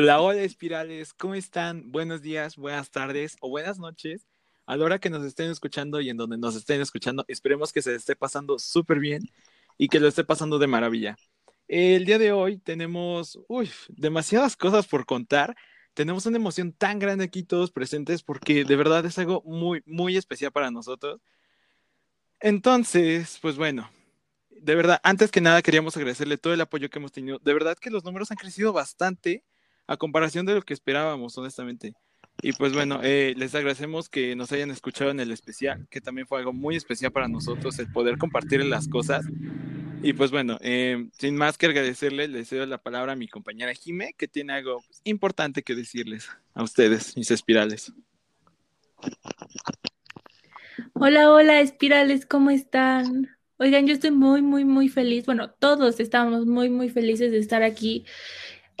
Hola, hola espirales, ¿cómo están? Buenos días, buenas tardes o buenas noches. A la hora que nos estén escuchando y en donde nos estén escuchando, esperemos que se esté pasando súper bien y que lo esté pasando de maravilla. El día de hoy tenemos uy, demasiadas cosas por contar. Tenemos una emoción tan grande aquí todos presentes porque de verdad es algo muy, muy especial para nosotros. Entonces, pues bueno, de verdad, antes que nada queríamos agradecerle todo el apoyo que hemos tenido. De verdad que los números han crecido bastante a comparación de lo que esperábamos, honestamente. Y pues bueno, eh, les agradecemos que nos hayan escuchado en el especial, que también fue algo muy especial para nosotros el poder compartir las cosas. Y pues bueno, eh, sin más que agradecerles, les cedo la palabra a mi compañera Jime, que tiene algo importante que decirles a ustedes, mis espirales. Hola, hola, espirales, ¿cómo están? Oigan, yo estoy muy, muy, muy feliz. Bueno, todos estamos muy, muy felices de estar aquí.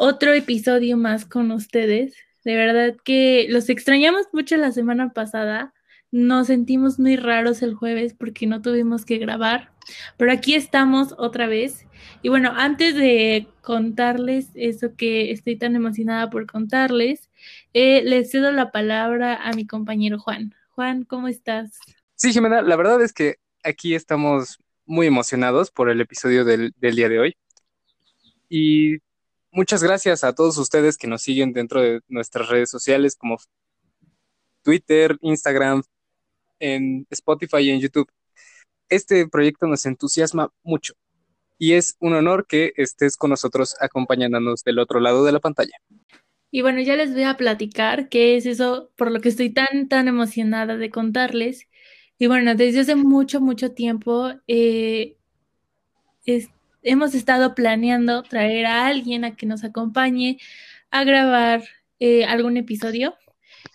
Otro episodio más con ustedes. De verdad que los extrañamos mucho la semana pasada. Nos sentimos muy raros el jueves porque no tuvimos que grabar, pero aquí estamos otra vez. Y bueno, antes de contarles eso que estoy tan emocionada por contarles, eh, les cedo la palabra a mi compañero Juan. Juan, ¿cómo estás? Sí, Jimena, la verdad es que aquí estamos muy emocionados por el episodio del, del día de hoy. Y muchas gracias a todos ustedes que nos siguen dentro de nuestras redes sociales como Twitter, Instagram, en Spotify y en YouTube. Este proyecto nos entusiasma mucho y es un honor que estés con nosotros acompañándonos del otro lado de la pantalla. Y bueno, ya les voy a platicar qué es eso por lo que estoy tan, tan emocionada de contarles. Y bueno, desde hace mucho, mucho tiempo eh, hemos estado planeando traer a alguien a que nos acompañe a grabar eh, algún episodio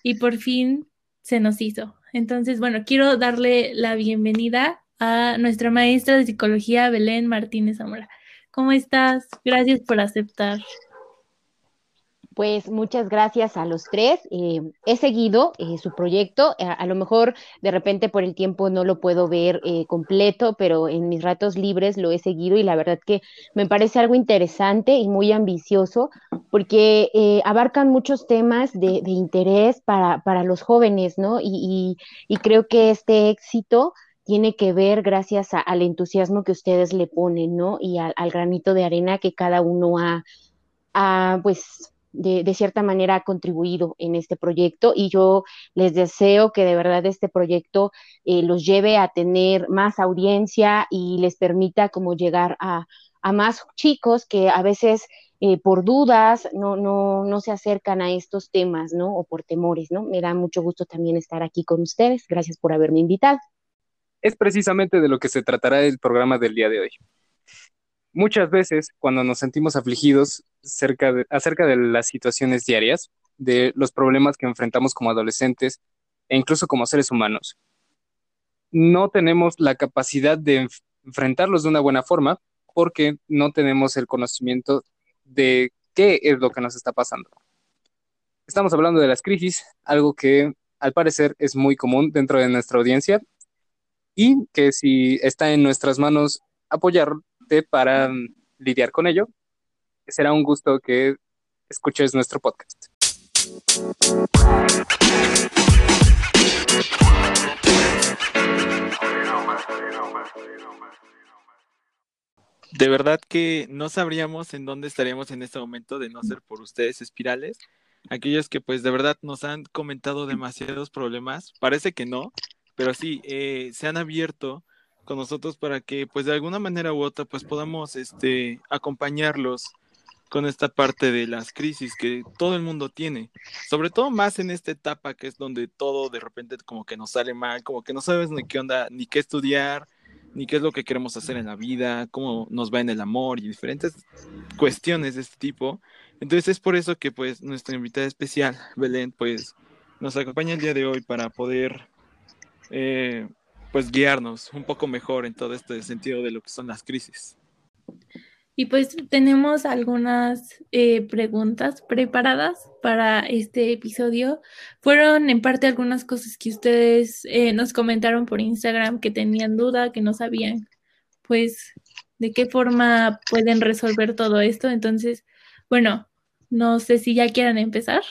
y por fin se nos hizo. Entonces, bueno, quiero darle la bienvenida a nuestra maestra de psicología, Belén Martínez Zamora. ¿Cómo estás? Gracias por aceptar. Pues muchas gracias a los tres. Eh, he seguido eh, su proyecto. Eh, a lo mejor de repente por el tiempo no lo puedo ver completo, pero en mis ratos libres lo he seguido y la verdad que me parece algo interesante y muy ambicioso porque abarcan muchos temas de, interés para, para, los jóvenes, ¿no? Y, y, creo que este éxito tiene que ver gracias al entusiasmo que ustedes le ponen, ¿no? Y al, granito de arena que cada uno ha, ha pues de, cierta manera ha contribuido en este proyecto y yo les deseo que de verdad este proyecto eh, los lleve a tener más audiencia y les permita como llegar a, más chicos que a veces eh, por dudas no, no, no se acercan a estos temas, ¿no? O por temores, ¿no? Me da mucho gusto también estar aquí con ustedes. Gracias por haberme invitado. Es precisamente de lo que se tratará el programa del día de hoy. Muchas veces, cuando nos sentimos afligidos acerca de las situaciones diarias, de los problemas que enfrentamos como adolescentes e incluso como seres humanos, no tenemos la capacidad de enfrentarlos de una buena forma porque no tenemos el conocimiento de qué es lo que nos está pasando. Estamos hablando de las crisis, algo que al parecer es muy común dentro de nuestra audiencia y que si está en nuestras manos apoyar, para lidiar con ello. Será un gusto que escuches nuestro podcast. De verdad que no sabríamos en dónde estaríamos en este momento de no ser por ustedes espirales. Aquellos que pues de verdad nos han comentado demasiados problemas, parece que no, pero sí, eh, se han abierto con nosotros para que pues de alguna manera u otra pues podamos este acompañarlos con esta parte de las crisis que todo el mundo tiene, sobre todo más en esta etapa que es donde todo de repente como que nos sale mal, como que no sabes ni qué onda, ni qué estudiar, ni qué es lo que queremos hacer en la vida, cómo nos va en el amor y diferentes cuestiones de este tipo. Entonces es por eso que pues nuestra invitada especial, Belén, pues nos acompaña el día de hoy para poder eh, pues guiarnos un poco mejor en todo este sentido de lo que son las crisis. Y pues tenemos algunas eh, preguntas preparadas para este episodio. Fueron en parte algunas cosas que ustedes eh, nos comentaron por Instagram que tenían duda, que no sabían, pues, de qué forma pueden resolver todo esto. Entonces, bueno, no sé si ya quieran empezar.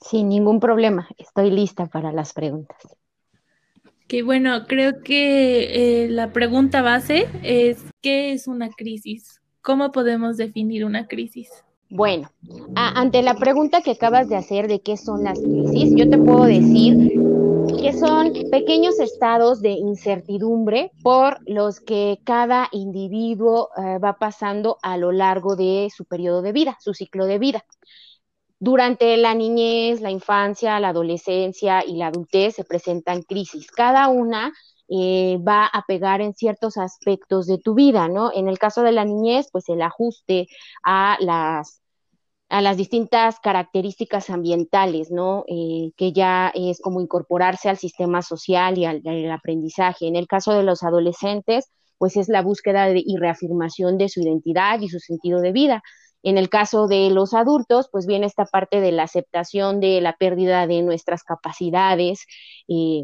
Sin ningún problema, estoy lista para las preguntas. Que bueno, creo que eh, la pregunta base es, ¿qué es una crisis? ¿Cómo podemos definir una crisis? Bueno, ante la pregunta que acabas de hacer de qué son las crisis, yo te puedo decir que son pequeños estados de incertidumbre por los que cada individuo eh, va pasando a lo largo de su periodo de vida, su ciclo de vida. Durante la niñez, la infancia, la adolescencia y la adultez se presentan crisis. Cada una eh, va a pegar en ciertos aspectos de tu vida, ¿no? En el caso de la niñez, pues el ajuste a las a las distintas características ambientales, ¿no? Eh, que ya es como incorporarse al sistema social y al, aprendizaje. En el caso de los adolescentes, pues es la búsqueda y reafirmación de su identidad y su sentido de vida. En el caso de los adultos, pues viene esta parte de la aceptación de la pérdida de nuestras capacidades, eh,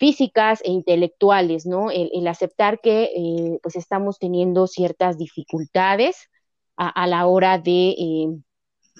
físicas e intelectuales, ¿no? El, aceptar que eh, pues estamos teniendo ciertas dificultades a, la hora de eh,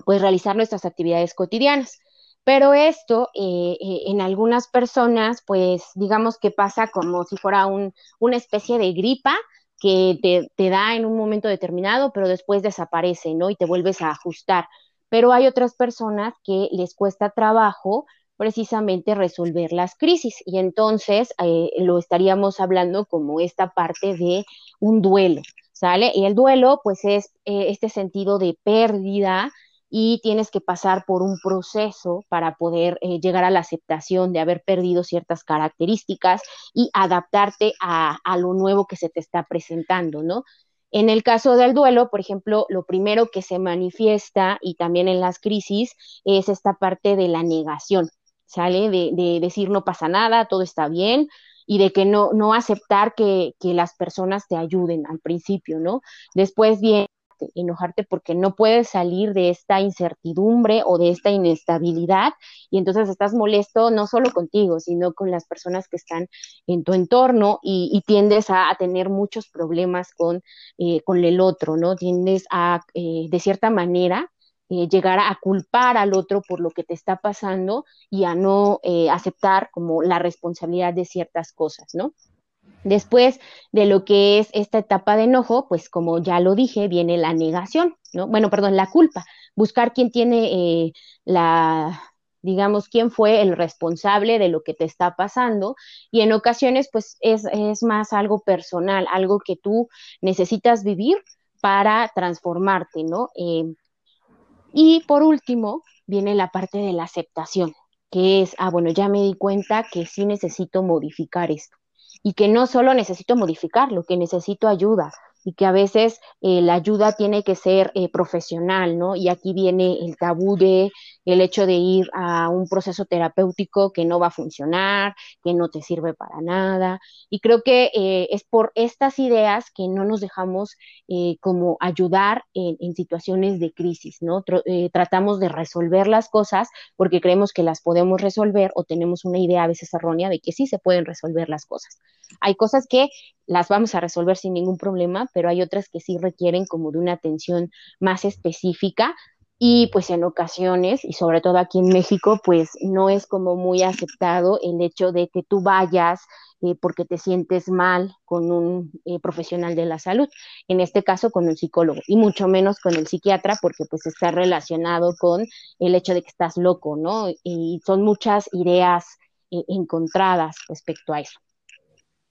pues realizar nuestras actividades cotidianas. Pero esto eh, en algunas personas, pues digamos que pasa como si fuera un, una especie de gripa que te, te da en un momento determinado, pero después desaparece, ¿no? Y te vuelves a ajustar. Pero hay otras personas que les cuesta trabajo precisamente resolver las crisis. Y entonces eh, lo estaríamos hablando como esta parte de un duelo, ¿sale? Y el duelo, pues es eh, este sentido de pérdida y tienes que pasar por un proceso para poder eh, llegar a la aceptación de haber perdido ciertas características y adaptarte a, a lo nuevo que se te está presentando, ¿no? En el caso del duelo, por ejemplo, lo primero que se manifiesta y también en las crisis es esta parte de la negación. ¿sale? De, decir no pasa nada, todo está bien y de que no, no aceptar que, que las personas te ayuden al principio, ¿no? Después viene enojarte porque no puedes salir de esta incertidumbre o de esta inestabilidad y entonces estás molesto no solo contigo, sino con las personas que están en tu entorno y, tiendes a, tener muchos problemas con, eh, con el otro, ¿no? Tiendes a, eh, de cierta manera, eh, llegar a culpar al otro por lo que te está pasando y a no aceptar como la responsabilidad de ciertas cosas, ¿no? Después de lo que es esta etapa de enojo, pues como ya lo dije, viene la negación, ¿no? Bueno, perdón, la culpa, buscar quién tiene eh, la, digamos, quién fue el responsable de lo que te está pasando y en ocasiones pues es, es más algo personal, algo que tú necesitas vivir para transformarte, ¿no? Y por último, viene la parte de la aceptación, que es, ah, bueno, ya me di cuenta que sí necesito modificar esto y que no solo necesito modificarlo, que necesito ayuda, y que a veces eh, la ayuda tiene que ser eh, profesional, ¿no? Y aquí viene el tabú de el hecho de ir a un proceso terapéutico que no va a funcionar, que no te sirve para nada. Y creo que eh, es por estas ideas que no nos dejamos como ayudar en, situaciones de crisis, ¿no? tratamos de resolver las cosas porque creemos que las podemos resolver o tenemos una idea a veces errónea de que sí se pueden resolver las cosas. Hay cosas que las vamos a resolver sin ningún problema, pero hay otras que sí requieren como de una atención más específica y pues en ocasiones, y sobre todo aquí en México, pues no es como muy aceptado el hecho de que tú vayas eh, porque te sientes mal con un eh, profesional de la salud, en este caso con un psicólogo, y mucho menos con el psiquiatra porque pues está relacionado con el hecho de que estás loco, ¿no? Y son muchas ideas eh, encontradas respecto a eso.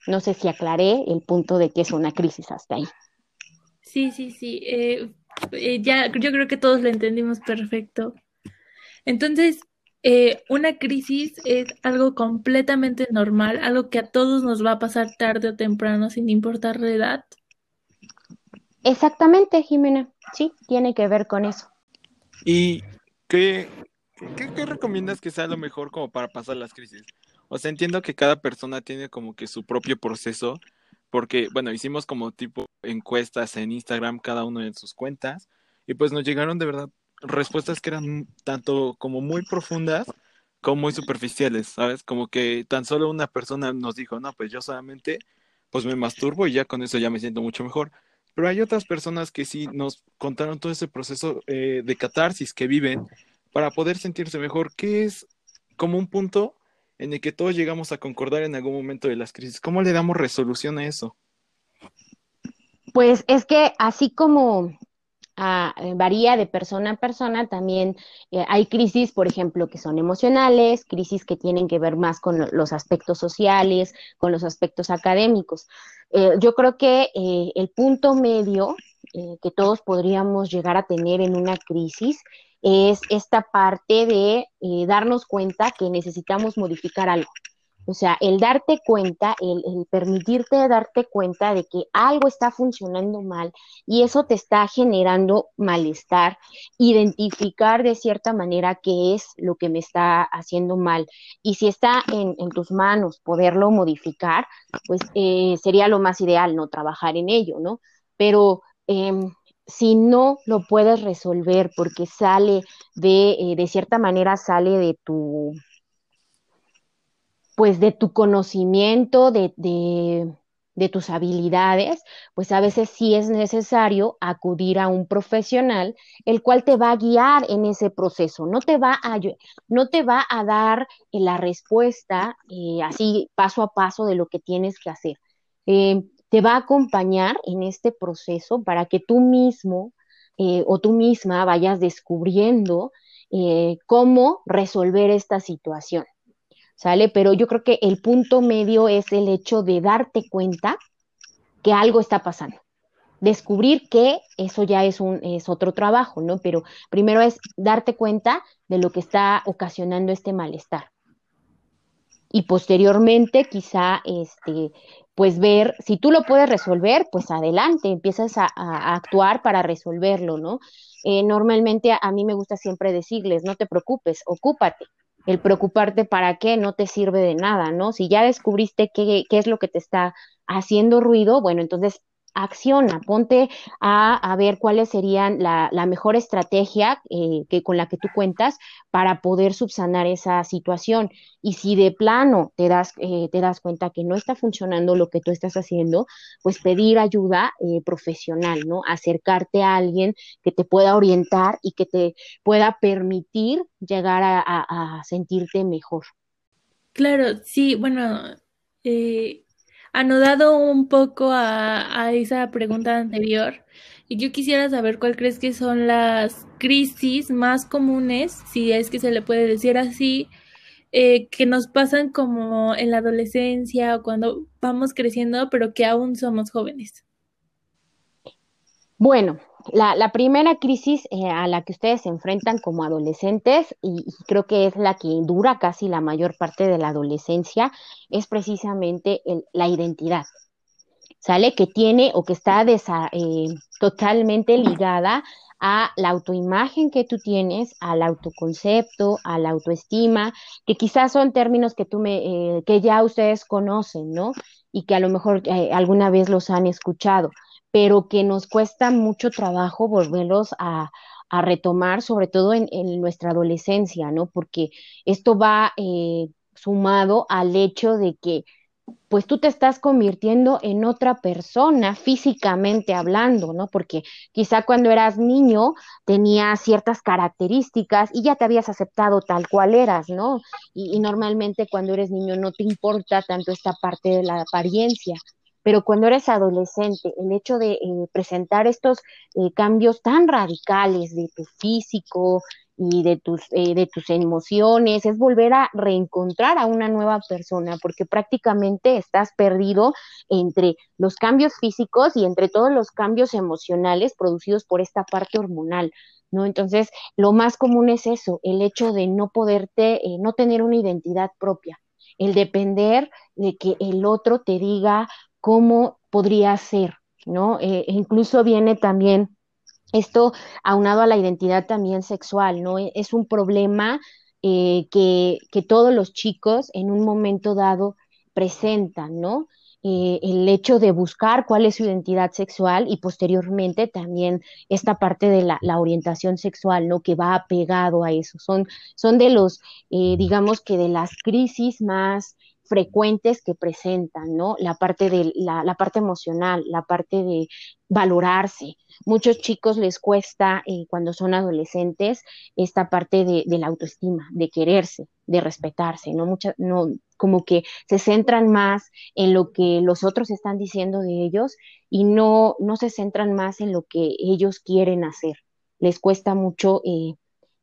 No sé si aclaré el punto de que es una crisis hasta ahí. Sí, sí, sí. Eh, eh, ya, yo creo que todos lo entendimos perfecto. Entonces, eh, una crisis es algo completamente normal, algo que a todos nos va a pasar tarde o temprano, sin importar la edad. Exactamente, Jimena. Sí, tiene que ver con eso. ¿Y qué, qué, qué recomiendas que sea lo mejor como para pasar las crisis? O sea, entiendo que cada persona tiene como que su propio proceso, porque, bueno, hicimos como tipo encuestas en Instagram, cada uno en sus cuentas, y pues nos llegaron de verdad respuestas que eran tanto como muy profundas como muy superficiales, ¿sabes? Como que tan solo una persona nos dijo, no, pues yo solamente pues me masturbo y ya con eso ya me siento mucho mejor. Pero hay otras personas que sí nos contaron todo ese proceso eh, de catarsis que viven para poder sentirse mejor, que es como un punto en el que todos llegamos a concordar en algún momento de las crisis. ¿Cómo le damos resolución a eso? Pues es que así como ah, varía de persona a persona, también eh, hay crisis, por ejemplo, que son emocionales, crisis que tienen que ver más con los aspectos sociales, con los aspectos académicos. Eh, yo creo que eh, el punto medio que todos podríamos llegar a tener en una crisis es esta parte de eh, darnos cuenta que necesitamos modificar algo. O sea, el darte cuenta, el, permitirte darte cuenta de que algo está funcionando mal y eso te está generando malestar, identificar de cierta manera qué es lo que me está haciendo mal. Y si está en, tus manos poderlo modificar, pues eh, sería lo más ideal, ¿no? Trabajar en ello, ¿no? Pero em, si no lo puedes resolver porque sale de, eh, de cierta manera, sale de tu, pues de tu conocimiento, de, de, tus habilidades, pues a veces sí es necesario acudir a un profesional, el cual te va a guiar en ese proceso, no te va a, no te va a dar eh, la respuesta eh, así paso a paso de lo que tienes que hacer te va a acompañar en este proceso para que tú mismo eh, o tú misma vayas descubriendo eh, cómo resolver esta situación. ¿Sale? Pero yo creo que el punto medio es el hecho de darte cuenta que algo está pasando. Descubrir que eso ya es un es otro trabajo, ¿no? Pero primero es darte cuenta de lo que está ocasionando este malestar y posteriormente quizá este pues ver si tú lo puedes resolver, pues adelante, empiezas a, actuar para resolverlo, ¿no? Eh, normalmente a, mí me gusta siempre decirles, no te preocupes, ocúpate. El preocuparte para qué no te sirve de nada, ¿no? Si ya descubriste qué, qué es lo que te está haciendo ruido, bueno, entonces acciona, ponte a, ver cuáles serían la, mejor estrategia eh, que, con la que tú cuentas para poder subsanar esa situación. Y si de plano te das, eh, te das cuenta que no está funcionando lo que tú estás haciendo, pues pedir ayuda eh, profesional, ¿no? Acercarte a alguien que te pueda orientar y que te pueda permitir llegar a, a sentirte mejor. Claro, sí, bueno, eh, anudado un poco a, esa pregunta anterior, y yo quisiera saber cuál crees que son las crisis más comunes, si es que se le puede decir así, eh, que nos pasan como en la adolescencia o cuando vamos creciendo, pero que aún somos jóvenes. Bueno, la, primera crisis eh, a la que ustedes se enfrentan como adolescentes, y, creo que es la que dura casi la mayor parte de la adolescencia, es precisamente la identidad. ¿Sale? Que tiene o que está eh, totalmente ligada a la autoimagen que tú tienes, al autoconcepto, a la autoestima, que quizás son términos que tú me, eh, que ya ustedes conocen, ¿no? Y que a lo mejor alguna vez los han escuchado pero que nos cuesta mucho trabajo volverlos a, retomar, sobre todo en, nuestra adolescencia, ¿no? Porque esto va eh, sumado al hecho de que pues tú te estás convirtiendo en otra persona físicamente hablando, ¿no? Porque quizá cuando eras niño tenías ciertas características y ya te habías aceptado tal cual eras, ¿no? Y, y normalmente cuando eres niño no te importa tanto esta parte de la apariencia, pero cuando eres adolescente, el hecho de eh, presentar estos eh, cambios tan radicales de tu físico y de tus, eh, de tus emociones, es volver a reencontrar a una nueva persona, porque prácticamente estás perdido entre los cambios físicos y entre todos los cambios emocionales producidos por esta parte hormonal. ¿No? Entonces, lo más común es eso, el hecho de no poderte, no tener una identidad propia, el depender de que el otro te diga cómo podría ser, ¿no? Eh, e incluso viene también esto aunado a la identidad también sexual, ¿no? E, es un problema eh, que, que, todos los chicos en un momento dado presentan, ¿no? eh, el hecho de buscar cuál es su identidad sexual y posteriormente también esta parte de la, orientación sexual, ¿no? Que va apegado a eso. Son, son de los, eh, digamos que de las crisis más frecuentes que presentan, ¿no? La parte de la, parte emocional, la parte de valorarse. Muchos chicos les cuesta eh, cuando son adolescentes esta parte de, de, la autoestima, de quererse, de respetarse, ¿no? Mucha, no, como que se centran más en lo que los otros están diciendo de ellos y no, no se centran más en lo que ellos quieren hacer. Les cuesta mucho eh,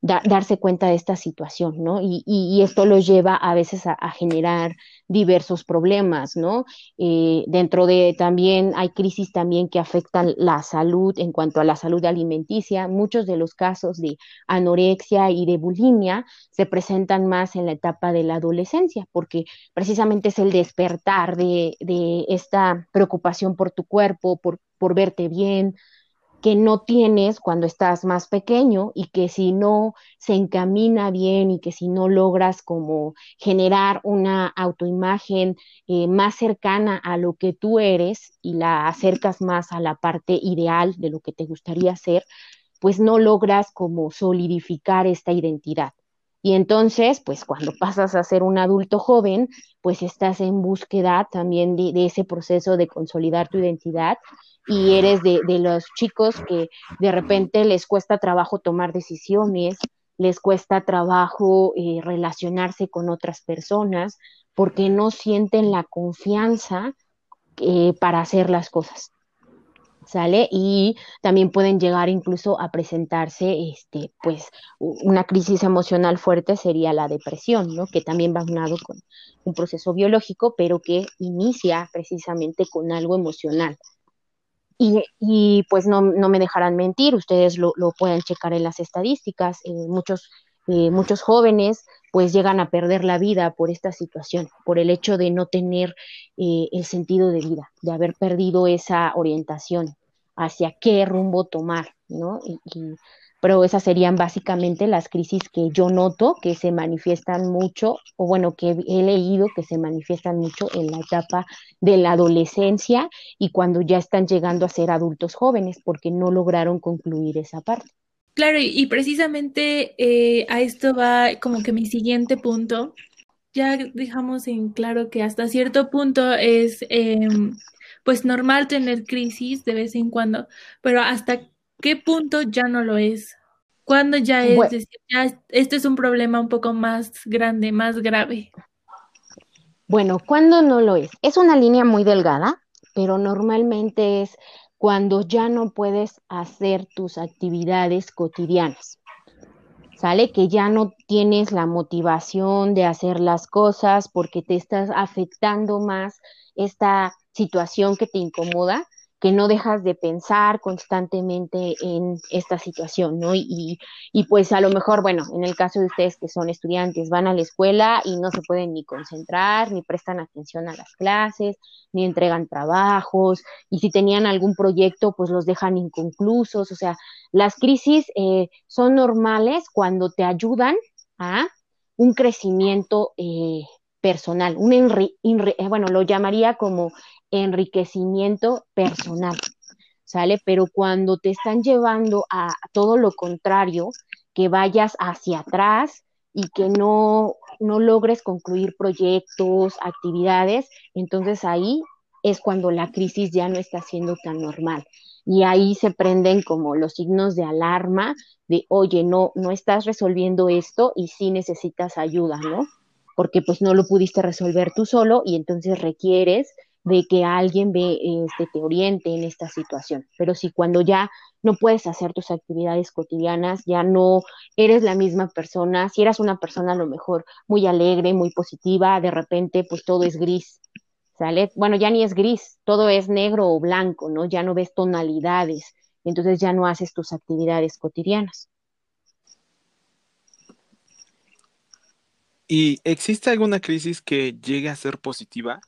darse cuenta de esta situación, ¿no? Y, esto los lleva a veces a, generar diversos problemas, ¿no? Eh, dentro de también hay crisis también que afectan la salud en cuanto a la salud alimenticia. Muchos de los casos de anorexia y de bulimia se presentan más en la etapa de la adolescencia, porque precisamente es el despertar de, de esta preocupación por tu cuerpo, por verte bien, que no tienes cuando estás más pequeño y que si no se encamina bien y que si no logras como generar una autoimagen eh, más cercana a lo que tú eres y la acercas más a la parte ideal de lo que te gustaría ser, pues no logras como solidificar esta identidad. Y entonces, pues cuando pasas a ser un adulto joven, pues estás en búsqueda también de, de ese proceso de consolidar tu identidad y eres de, de, los chicos que de repente les cuesta trabajo tomar decisiones, les cuesta trabajo eh, relacionarse con otras personas porque no sienten la confianza eh, para hacer las cosas. ¿Sale? Y también pueden llegar incluso a presentarse, este, pues, una crisis emocional fuerte sería la depresión, ¿no? Que también va unado con un proceso biológico, pero que inicia precisamente con algo emocional. Y, y, pues no, no, me dejarán mentir, ustedes lo, lo pueden checar en las estadísticas, eh, muchos, eh, muchos jóvenes pues llegan a perder la vida por esta situación, por el hecho de no tener eh, el sentido de vida, de haber perdido esa orientación hacia qué rumbo tomar, ¿no? Y, pero esas serían básicamente las crisis que yo noto que se manifiestan mucho, o bueno, que he leído que se manifiestan mucho en la etapa de la adolescencia y cuando ya están llegando a ser adultos jóvenes, porque no lograron concluir esa parte. Claro, y precisamente eh, a esto va como que mi siguiente punto. Ya dejamos en claro que hasta cierto punto es eh, pues normal tener crisis de vez en cuando, pero hasta qué punto ya no lo es? ¿Cuándo ya es bueno, decir, ya este es un problema un poco más grande, más grave? Bueno, ¿cuándo no lo es? Es una línea muy delgada, pero normalmente es cuando ya no puedes hacer tus actividades cotidianas. ¿Sale? Que ya no tienes la motivación de hacer las cosas porque te estás afectando más esta situación que te incomoda que no dejas de pensar constantemente en esta situación, ¿no? Y, y, pues a lo mejor, bueno, en el caso de ustedes que son estudiantes, van a la escuela y no se pueden ni concentrar, ni prestan atención a las clases, ni entregan trabajos, y si tenían algún proyecto, pues los dejan inconclusos, o sea, las crisis eh, son normales cuando te ayudan a un crecimiento eh, personal, un eh, bueno, lo llamaría como enriquecimiento personal, ¿sale? Pero cuando te están llevando a todo lo contrario, que vayas hacia atrás y que no, no logres concluir proyectos, actividades, entonces ahí es cuando la crisis ya no está siendo tan normal. Y ahí se prenden como los signos de alarma de, oye, no, no estás resolviendo esto y sí necesitas ayuda, ¿no? Porque pues no lo pudiste resolver tú solo y entonces requieres de que alguien ve, este, te oriente en esta situación. Pero si cuando ya no puedes hacer tus actividades cotidianas, ya no eres la misma persona, si eras una persona a lo mejor muy alegre, muy positiva, de repente pues todo es gris, ¿sale? Bueno, ya ni es gris, todo es negro o blanco, ¿no? Ya no ves tonalidades, entonces ya no haces tus actividades cotidianas. ¿Y existe alguna crisis que llegue a ser positiva?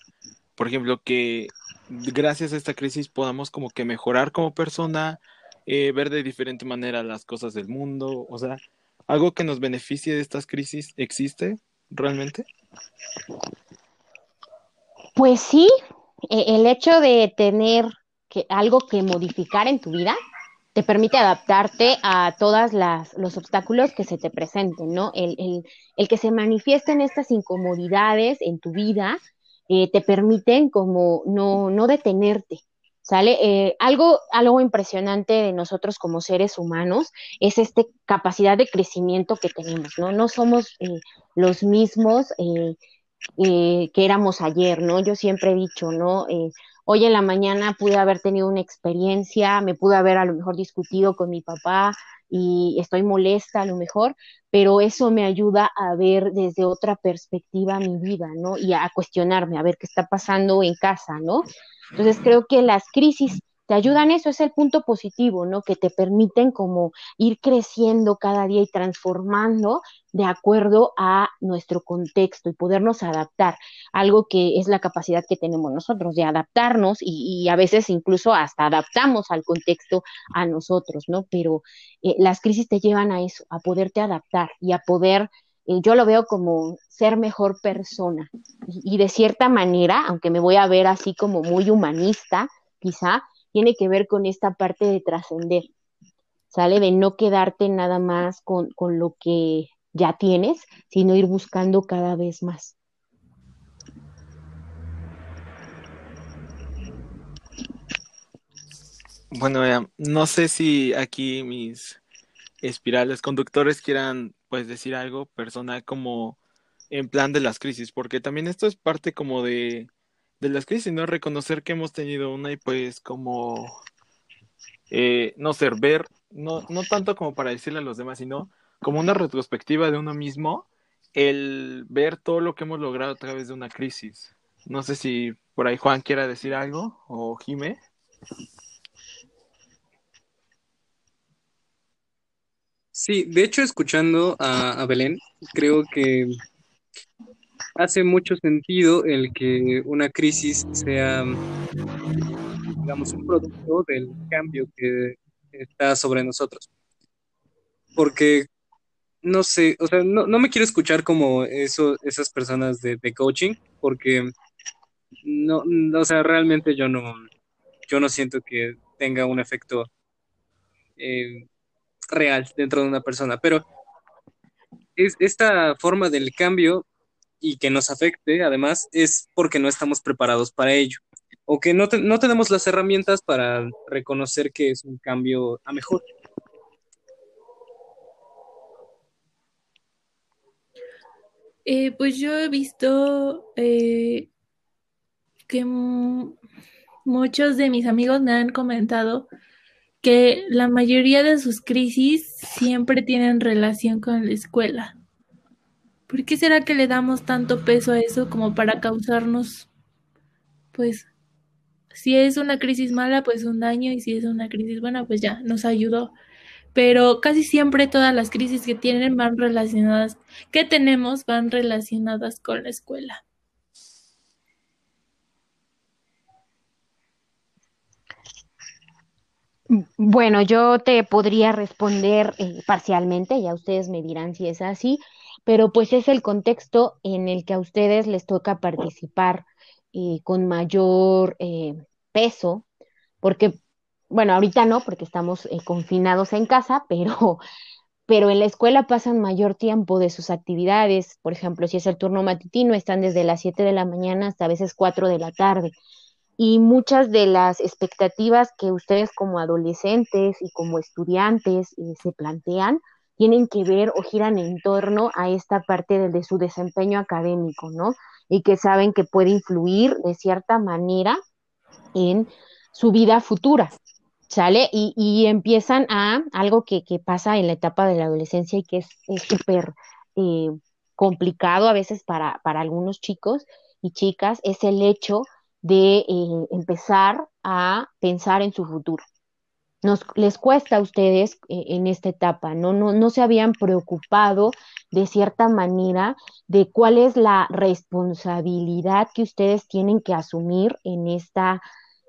Por ejemplo, que gracias a esta crisis podamos como que mejorar como persona, eh, ver de diferente manera las cosas del mundo, o sea, algo que nos beneficie de estas crisis existe realmente? Pues sí, e, el hecho de tener que, algo que modificar en tu vida te permite adaptarte a todos los obstáculos que se te presenten, ¿no? El, el, el, que se manifiesten estas incomodidades en tu vida eh, te permiten como no, no detenerte, ¿sale? Eh, algo, algo impresionante de nosotros como seres humanos es esta capacidad de crecimiento que tenemos, ¿no? No somos eh, los mismos eh, que éramos ayer, ¿no? Yo siempre he dicho, ¿no? hoy en la mañana pude haber tenido una experiencia, me pude haber a lo mejor discutido con mi papá y estoy molesta a lo mejor, pero eso me ayuda a ver desde otra perspectiva mi vida, ¿no? Y a cuestionarme, a ver qué está pasando en casa, ¿no? Entonces creo que las crisis te ayudan eso, es el punto positivo, ¿no? Que te permiten como ir creciendo cada día y transformando de acuerdo a nuestro contexto y podernos adaptar, algo que es la capacidad que tenemos nosotros de adaptarnos y, a veces incluso hasta adaptamos al contexto a nosotros, ¿no? Pero eh, las crisis te llevan a eso, a poderte adaptar y a poder eh, yo lo veo como ser mejor persona. Y, de cierta manera, aunque me voy a ver así como muy humanista, quizá, tiene que ver con esta parte de trascender, ¿sale? De no quedarte nada más con, con lo que ya tienes, sino ir buscando cada vez más. Bueno, no sé si aquí mis espirales conductores quieran pues decir algo personal como en plan de las crisis, porque también esto es parte como de, de las crisis, ¿no? Reconocer que hemos tenido una y pues como, eh, no ser, ver, no, no tanto como para decirle a los demás, sino como una retrospectiva de uno mismo, el ver todo lo que hemos logrado a través de una crisis. No sé si por ahí Juan quiera decir algo o Jime. Sí, de hecho, escuchando a, Belén, creo que hace mucho sentido el que una crisis sea, digamos, un producto del cambio que está sobre nosotros. Porque, no sé, o sea, no, me quiero escuchar como eso, esas personas de, coaching, porque no, o sea, realmente yo no, yo no siento que tenga un efecto eh, real dentro de una persona, pero es, esta forma del cambio y que nos afecte, además, es porque no estamos preparados para ello, o que no, no tenemos las herramientas para reconocer que es un cambio a mejor. Eh, pues yo he visto eh, que muchos de mis amigos me han comentado que la mayoría de sus crisis siempre tienen relación con la escuela. ¿Por qué será que le damos tanto peso a eso como para causarnos, pues, si es una crisis mala, pues un daño, y si es una crisis buena, pues ya, nos ayudó. Pero casi siempre todas las crisis que tienen van relacionadas, que tenemos, van relacionadas con la escuela. Bueno, yo te podría responder eh, parcialmente, ya ustedes me dirán si es así, pero pues es el contexto en el que a ustedes les toca participar eh, con mayor eh, peso, porque, bueno, ahorita no, porque estamos confinados en casa, pero, pero en la escuela pasan mayor tiempo de sus actividades, por ejemplo, si es el turno matutino, están desde las 7 de la mañana hasta a veces 4 de la tarde. Y muchas de las expectativas que ustedes como adolescentes y como estudiantes eh, se plantean tienen que ver o giran en torno a esta parte de, su desempeño académico, ¿no? Y que saben que puede influir de cierta manera en su vida futura, ¿sale? Y, empiezan a algo que, pasa en la etapa de la adolescencia y que es súper eh, complicado a veces para, para algunos chicos y chicas, es el hecho de eh, empezar a pensar en su futuro. Nos, les cuesta a ustedes eh, en esta etapa, ¿no? ¿no? No se habían preocupado de cierta manera de cuál es la responsabilidad que ustedes tienen que asumir en esta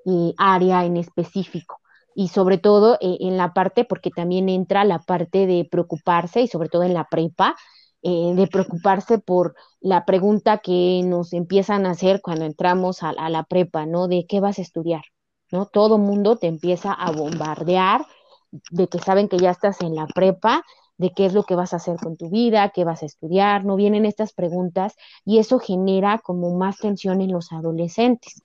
eh, área en específico. Y sobre todo en la parte, porque también entra la parte de preocuparse y sobre todo en la prepa, eh, de preocuparse por la pregunta que nos empiezan a hacer cuando entramos a, a la prepa, ¿no? De qué vas a estudiar, ¿no? Todo mundo te empieza a bombardear de que saben que ya estás en la prepa, de qué es lo que vas a hacer con tu vida, qué vas a estudiar, no vienen estas preguntas y eso genera como más tensión en los adolescentes.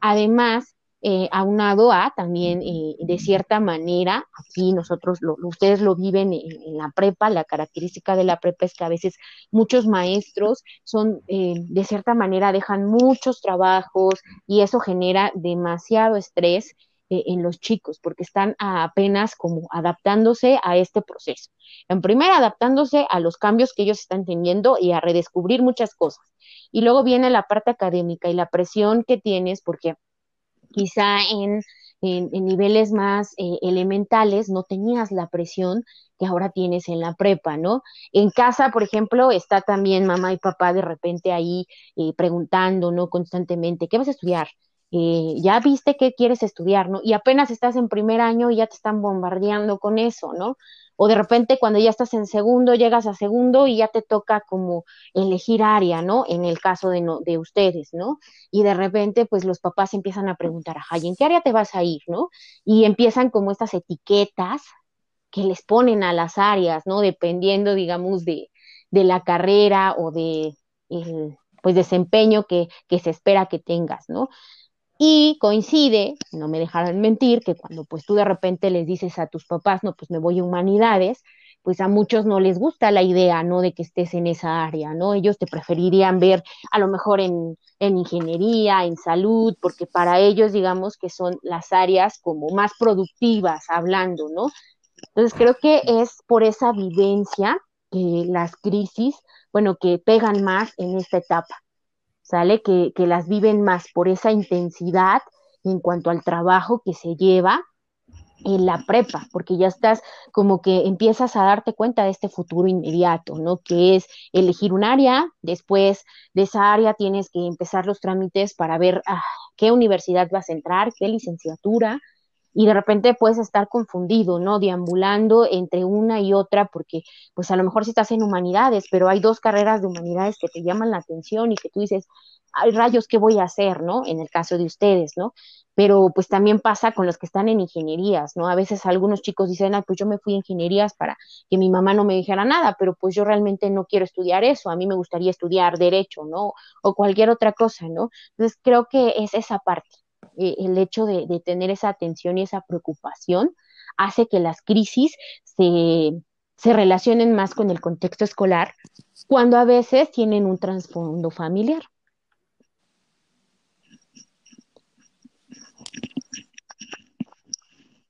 Además, eh, aunado a también eh, de cierta manera, aquí nosotros, lo, ustedes lo viven en, la prepa, la característica de la prepa es que a veces muchos maestros son, eh, de cierta manera, dejan muchos trabajos y eso genera demasiado estrés eh, en los chicos, porque están apenas como adaptándose a este proceso. En primera, adaptándose a los cambios que ellos están teniendo y a redescubrir muchas cosas. Y luego viene la parte académica y la presión que tienes, porque quizá en, niveles más eh, elementales no tenías la presión que ahora tienes en la prepa, ¿no? En casa, por ejemplo, está también mamá y papá de repente ahí eh, preguntando, ¿no? Constantemente, ¿qué vas a estudiar? Eh, ya viste qué quieres estudiar, ¿no? Y apenas estás en primer año y ya te están bombardeando con eso, ¿no? O de repente cuando ya estás en segundo, llegas a segundo y ya te toca como elegir área, ¿no? En el caso de, no, de ustedes, ¿no? Y de repente pues los papás empiezan a preguntar, ajá, ¿y en qué área te vas a ir, ¿no? Y empiezan como estas etiquetas que les ponen a las áreas, ¿no? Dependiendo, digamos, de, de la carrera o de el, pues desempeño que, que se espera que tengas, ¿no? Y coincide, no me dejarán mentir, que cuando pues tú de repente les dices a tus papás, no, pues me voy a humanidades, pues a muchos no les gusta la idea, ¿no? De que estés en esa área, ¿no? Ellos te preferirían ver a lo mejor en, en ingeniería, en salud, porque para ellos, digamos que son las áreas como más productivas, hablando, ¿no? Entonces creo que es por esa vivencia que las crisis, bueno, que pegan más en esta etapa. ¿Sale? Que, que las viven más por esa intensidad en cuanto al trabajo que se lleva en la prepa, porque ya estás como que empiezas a darte cuenta de este futuro inmediato, ¿no? Que es elegir un área, después de esa área tienes que empezar los trámites para ver ah, qué universidad vas a entrar, qué licenciatura, y de repente puedes estar confundido, ¿no? Deambulando entre una y otra, porque pues a lo mejor si estás en humanidades, pero hay dos carreras de humanidades que te llaman la atención y que tú dices, hay rayos, ¿qué voy a hacer, ¿no? En el caso de ustedes, ¿no? Pero pues también pasa con los que están en ingenierías, ¿no? A veces algunos chicos dicen, ah, pues yo me fui a ingenierías para que mi mamá no me dijera nada, pero pues yo realmente no quiero estudiar eso, a mí me gustaría estudiar derecho, ¿no? O cualquier otra cosa, ¿no? Entonces creo que es esa parte eh, el hecho de, tener esa atención y esa preocupación hace que las crisis se, se relacionen más con el contexto escolar cuando a veces tienen un trasfondo familiar.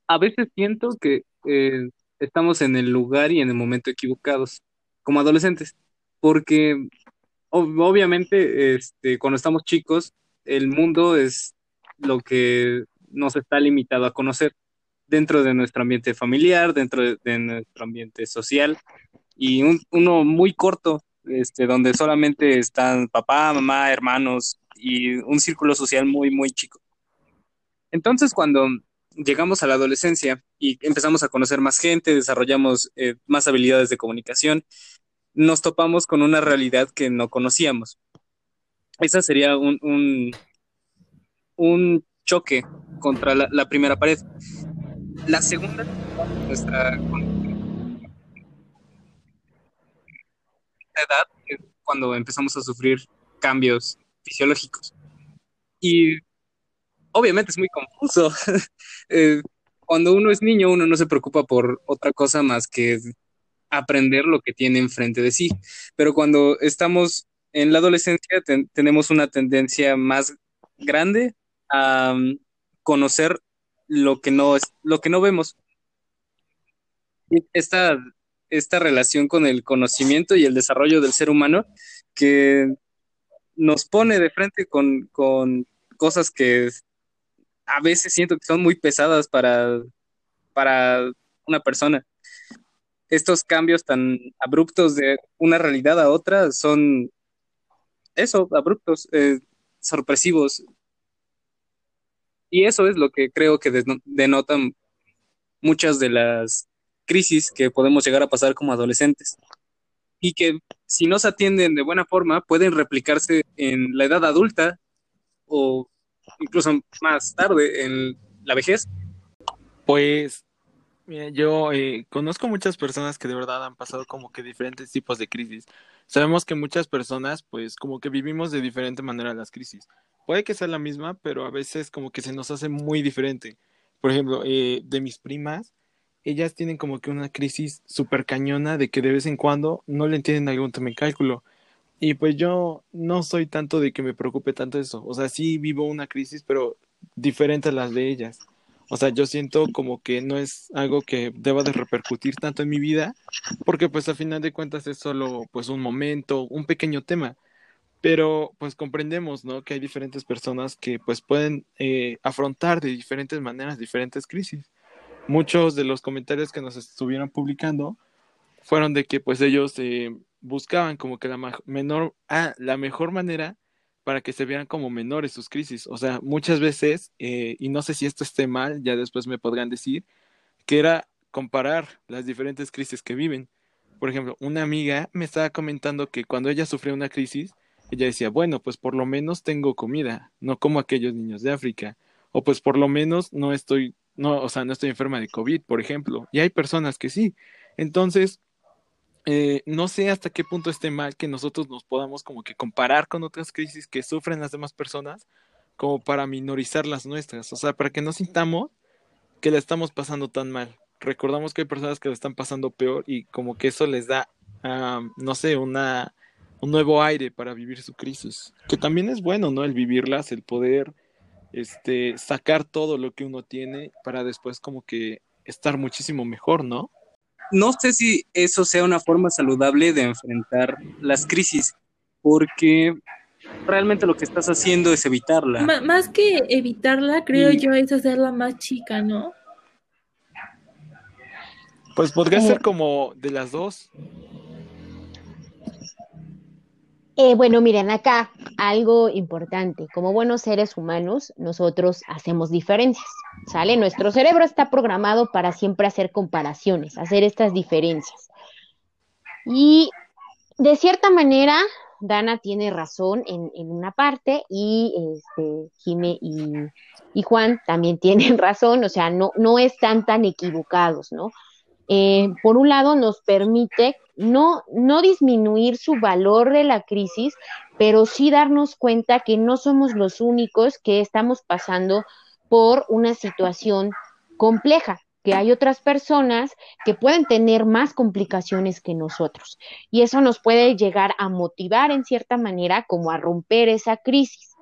A veces siento que eh, estamos en el lugar y en el momento equivocados como adolescentes, porque obviamente este, cuando estamos chicos el mundo es lo que nos está limitado a conocer dentro de nuestro ambiente familiar, dentro de, nuestro ambiente social y uno muy corto, este, donde solamente están papá, mamá, hermanos y un círculo social muy, muy chico. Entonces, cuando llegamos a la adolescencia y empezamos a conocer más gente, desarrollamos eh, más habilidades de comunicación, nos topamos con una realidad que no conocíamos. Esa sería un, un choque contra la, primera pared. La segunda, nuestra edad es cuando empezamos a sufrir cambios fisiológicos. Y obviamente es muy confuso. Eh, cuando uno es niño, uno no se preocupa por otra cosa más que aprender lo que tiene enfrente de sí. Pero cuando estamos en la adolescencia, tenemos una tendencia más grande a conocer lo que no es, lo que no vemos. Esta, esta relación con el conocimiento y el desarrollo del ser humano que nos pone de frente con, con cosas que a veces siento que son muy pesadas para, para una persona. Estos cambios tan abruptos de una realidad a otra son eso, abruptos, eh, sorpresivos, y eso es lo que creo que denotan muchas de las crisis que podemos llegar a pasar como adolescentes. Y que si no se atienden de buena forma, pueden replicarse en la edad adulta o incluso más tarde en la vejez. Pues Mira, yo eh, conozco muchas personas que de verdad han pasado como que diferentes tipos de crisis. Sabemos que muchas personas, pues, como que vivimos de diferente manera las crisis. Puede que sea la misma, pero a veces como que se nos hace muy diferente. Por ejemplo, eh, de mis primas, ellas tienen como que una crisis súper cañona de que de vez en cuando no le entienden algún tema en cálculo. Y pues yo no soy tanto de que me preocupe tanto eso. O sea, sí vivo una crisis, pero diferente a las de ellas. O sea, yo siento como que no es algo que deba de repercutir tanto en mi vida, porque pues a final de cuentas es solo pues un momento, un pequeño tema. Pero pues comprendemos, ¿no? Que hay diferentes personas que pues pueden eh, afrontar de diferentes maneras diferentes crisis. Muchos de los comentarios que nos estuvieron publicando fueron de que pues ellos eh, buscaban como que la menor, ah, la mejor manera para que se vean como menores sus crisis. O sea, muchas veces, eh, y no sé si esto esté mal, ya después me podrán decir, que era comparar las diferentes crisis que viven. Por ejemplo, una amiga me estaba comentando que cuando ella sufrió una crisis, ella decía, bueno, pues por lo menos tengo comida, no como aquellos niños de África, o pues por lo menos no estoy, no, o sea, no estoy enferma de COVID, por ejemplo, y hay personas que sí. Entonces, eh, no sé hasta qué punto esté mal que nosotros nos podamos como que comparar con otras crisis que sufren las demás personas como para minorizar las nuestras, o sea, para que no sintamos que la estamos pasando tan mal. Recordamos que hay personas que la están pasando peor y como que eso les da, no sé, una, un nuevo aire para vivir su crisis, que también es bueno, ¿no? El vivirlas, el poder este, sacar todo lo que uno tiene para después como que estar muchísimo mejor, ¿no? No sé si eso sea una forma saludable de enfrentar las crisis, porque realmente lo que estás haciendo es evitarla. más que evitarla, creo yo, es hacerla más chica, ¿no? Pues podría ser como de las dos. Eh, bueno, miren, acá algo importante. Como buenos seres humanos, nosotros hacemos diferencias, ¿sale? Nuestro cerebro está programado para siempre hacer comparaciones, hacer estas diferencias. Y de cierta manera, Dana tiene razón en, una parte y este, Jime y, Juan también tienen razón, o sea, no, no están tan equivocados, ¿no? Eh, por un lado, nos permite no, no disminuir su valor de la crisis, pero sí darnos cuenta que no somos los únicos que estamos pasando por una situación compleja, que hay otras personas que pueden tener más complicaciones que nosotros. Y eso nos puede llegar a motivar en cierta manera como a romper esa crisis.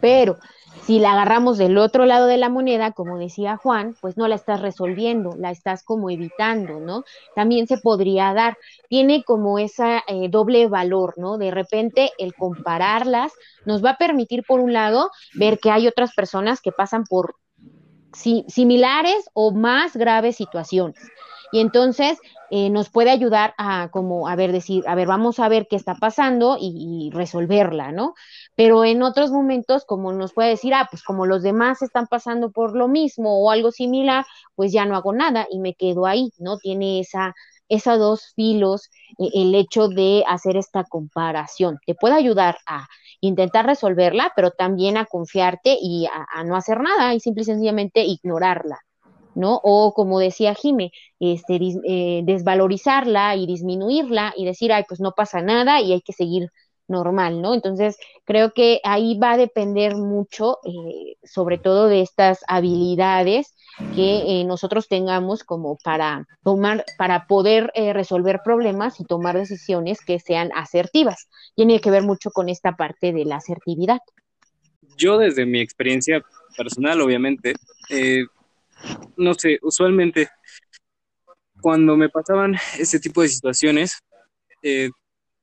Pero si la agarramos del otro lado de la moneda, como decía Juan, pues no la estás resolviendo, la estás como evitando, ¿no? También se podría dar, tiene como esa eh, doble valor, ¿no? De repente el compararlas nos va a permitir, por un lado, ver que hay otras personas que pasan por similares o más graves situaciones. Y entonces eh, nos puede ayudar a como, a ver, decir, a ver, vamos a ver qué está pasando y, resolverla, ¿no? Pero en otros momentos, como nos puede decir, ah, pues como los demás están pasando por lo mismo o algo similar, pues ya no hago nada y me quedo ahí, ¿no? Tiene esa, esos dos filos, eh, el hecho de hacer esta comparación. Te puede ayudar a intentar resolverla, pero también a confiarte y a, no hacer nada y simple y sencillamente ignorarla. ¿no? O como decía Jime, este, eh, desvalorizarla y disminuirla y decir, ay, pues no pasa nada y hay que seguir normal, ¿no? Entonces, creo que ahí va a depender mucho, eh, sobre todo de estas habilidades que eh, nosotros tengamos como para tomar, para poder resolver problemas y tomar decisiones que sean asertivas. Tiene que ver mucho con esta parte de la asertividad. Yo desde mi experiencia personal, obviamente, no sé, usualmente cuando me pasaban ese tipo de situaciones, eh,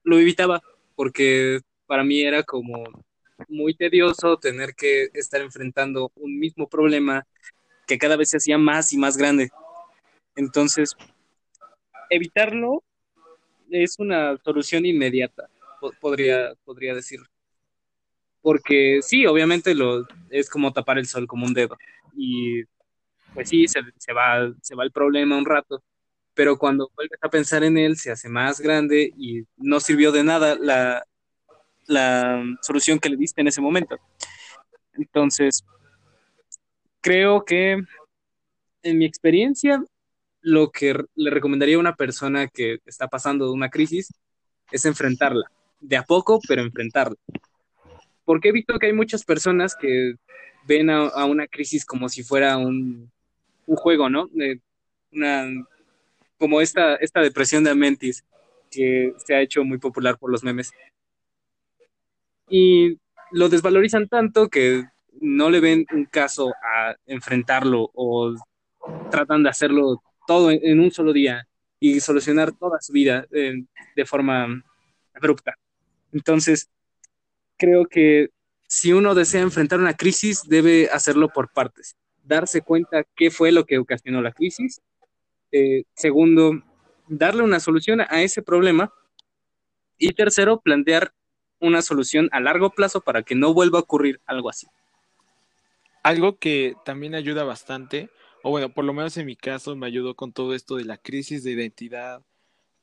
lo evitaba porque para mí era como muy tedioso tener que estar enfrentando un mismo problema que cada vez se hacía más y más grande. Entonces, evitarlo es una solución inmediata, podría, podría decir. Porque sí, obviamente lo, es como tapar el sol como un dedo. Y pues sí, se, va, se va el problema un rato, pero cuando vuelves a pensar en él se hace más grande y no sirvió de nada la, la solución que le diste en ese momento. Entonces, creo que en mi experiencia, lo que le recomendaría a una persona que está pasando de una crisis es enfrentarla, de a poco, pero enfrentarla. Porque he visto que hay muchas personas que ven a, una crisis como si fuera un, un juego, ¿no? una, como esta, esta depresión de Amentis que se ha hecho muy popular por los memes. Y lo desvalorizan tanto que no le ven un caso a enfrentarlo o tratan de hacerlo todo en, un solo día y solucionar toda su vida eh, de forma abrupta. Entonces, creo que si uno desea enfrentar una crisis, debe hacerlo por partes. Darse cuenta qué fue lo que ocasionó la crisis. Eh, segundo, darle una solución a ese problema. Y tercero, plantear una solución a largo plazo para que no vuelva a ocurrir algo así. Algo que también ayuda bastante, o bueno, por lo menos en mi caso me ayudó con todo esto de la crisis de identidad,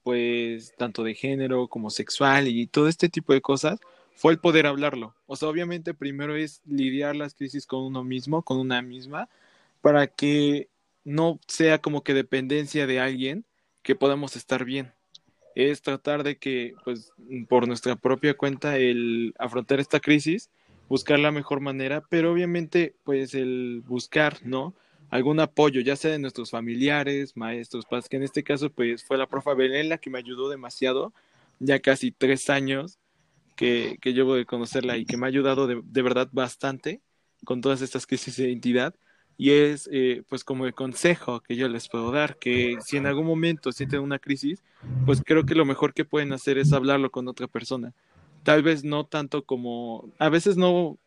pues tanto de género como sexual y todo este tipo de cosas, fue el poder hablarlo. O sea, obviamente primero es lidiar las crisis con uno mismo, con una misma, para que no sea como que dependencia de alguien que podamos estar bien. Es tratar de que, pues, por nuestra propia cuenta, el afrontar esta crisis, buscar la mejor manera, pero obviamente, pues, el buscar, ¿no? Algún apoyo, ya sea de nuestros familiares, maestros, padres, que en este caso, pues, fue la profa Belén la que me ayudó demasiado, ya casi tres años que, que llevo de conocerla y que me ha ayudado de, de verdad bastante con todas estas crisis de identidad y es eh, pues como el consejo que yo les puedo dar, que si en algún momento sienten una crisis, pues creo que lo mejor que pueden hacer es hablarlo con otra persona. Tal vez no tanto como, a veces no,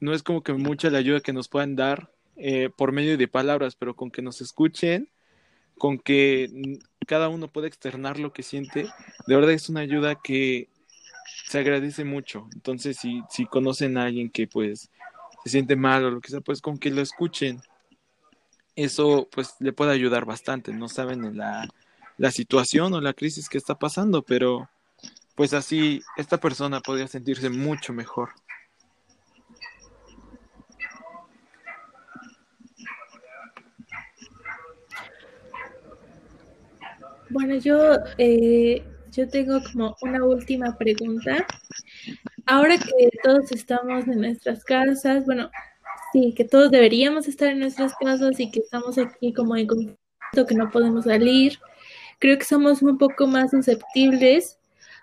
no es como que mucha la ayuda que nos puedan dar eh, por medio de palabras, pero con que nos escuchen, con que cada uno pueda externar lo que siente, de verdad es una ayuda que se agradece mucho. Entonces, si, si conocen a alguien que pues se siente mal o lo que sea, pues con que lo escuchen, eso pues le puede ayudar bastante. No saben en la, la situación o la crisis que está pasando, pero pues así esta persona podría sentirse mucho mejor. Bueno, yo, eh, yo tengo como una última pregunta ahora que todos estamos en nuestras casas, bueno, sí, que todos deberíamos estar en nuestras casas y que estamos aquí como en conflicto, que no podemos salir, creo que somos un poco más susceptibles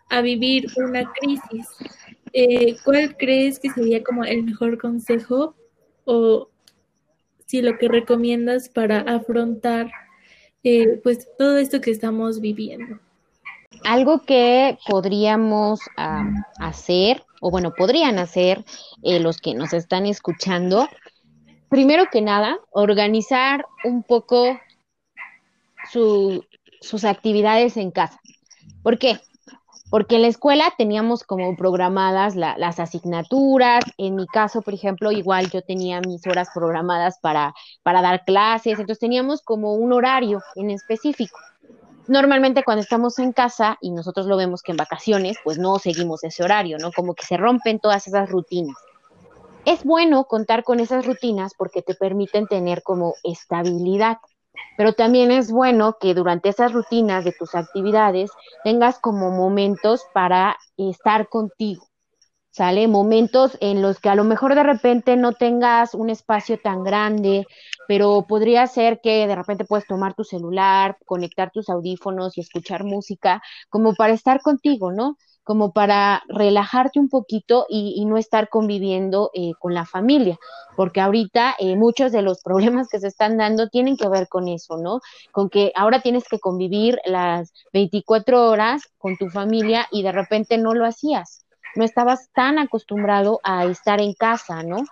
a vivir una crisis. Eh, ¿Cuál crees que sería como el mejor consejo o si lo que recomiendas para afrontar eh, pues todo esto que estamos viviendo? Algo que podríamos hacer, o bueno, podrían hacer eh, los que nos están escuchando, primero que nada, organizar un poco sus actividades en casa. ¿Por qué? Porque en la escuela teníamos como programadas las asignaturas. En mi caso, por ejemplo, igual yo tenía mis horas programadas para, para dar clases, entonces teníamos como un horario en específico. Normalmente cuando estamos en casa y nosotros lo vemos que en vacaciones, pues no seguimos ese horario, ¿no? Como que se rompen todas esas rutinas. Es bueno contar con esas rutinas porque te permiten tener como estabilidad, pero también es bueno que durante esas rutinas de tus actividades tengas como momentos para estar contigo, ¿sale? Momentos en los que a lo mejor de repente no tengas un espacio tan grande, pero podría ser que de repente puedes tomar tu celular, conectar tus audífonos y escuchar música, como para estar contigo, ¿no? Como para relajarte un poquito y, no estar conviviendo eh, con la familia, porque ahorita eh, muchos de los problemas que se están dando tienen que ver con eso, ¿no? Con que ahora tienes que convivir las 24 horas con tu familia y de repente no lo hacías, no estabas tan acostumbrado a estar en casa, ¿no?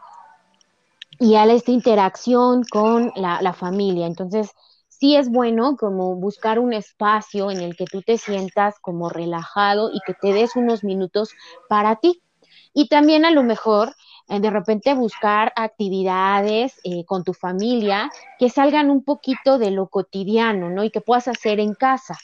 y a esta interacción con la, familia. Entonces, sí es bueno como buscar un espacio en el que tú te sientas como relajado y que te des unos minutos para ti. Y también a lo mejor eh, de repente buscar actividades eh, con tu familia que salgan un poquito de lo cotidiano, ¿no? Y que puedas hacer en casa.